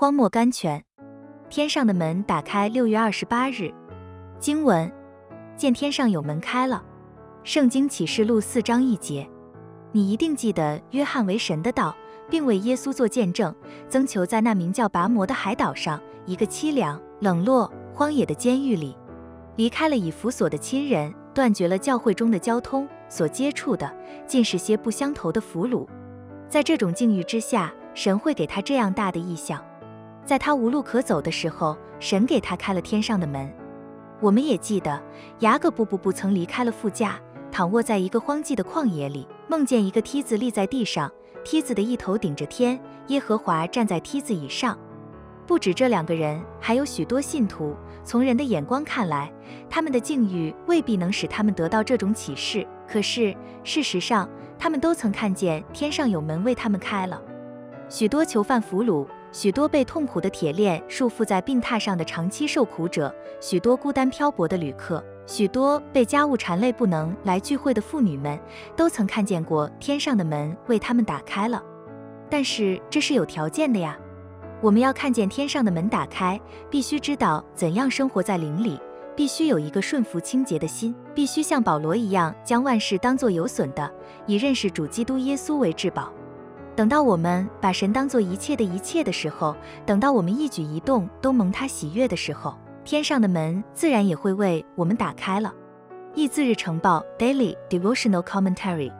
荒漠甘泉，天上的门打开。六月二十八日，经文见天上有门开了。圣经启示录四章一节，你一定记得约翰为神的道，并为耶稣做见证，增求在那名叫拔摩的海岛上，一个凄凉、冷落、荒野的监狱里，离开了以弗所的亲人，断绝了教会中的交通，所接触的尽是些不相投的俘虏。在这种境遇之下，神会给他这样大的意象。在他无路可走的时候，神给他开了天上的门。我们也记得雅各布布不曾离开了副驾，躺卧在一个荒寂的旷野里，梦见一个梯子立在地上，梯子的一头顶着天，耶和华站在梯子以上。不止这两个人，还有许多信徒。从人的眼光看来，他们的境遇未必能使他们得到这种启示。可是事实上，他们都曾看见天上有门为他们开了。许多囚犯俘虏。许多被痛苦的铁链束缚在病榻上的长期受苦者，许多孤单漂泊的旅客，许多被家务缠累不能来聚会的妇女们，都曾看见过天上的门为他们打开了。但是这是有条件的呀！我们要看见天上的门打开，必须知道怎样生活在灵里，必须有一个顺服清洁的心，必须像保罗一样将万事当作有损的，以认识主基督耶稣为至宝。等到我们把神当做一切的一切的时候，等到我们一举一动都蒙他喜悦的时候，天上的门自然也会为我们打开了。易自日成报 Daily Devotional Commentary。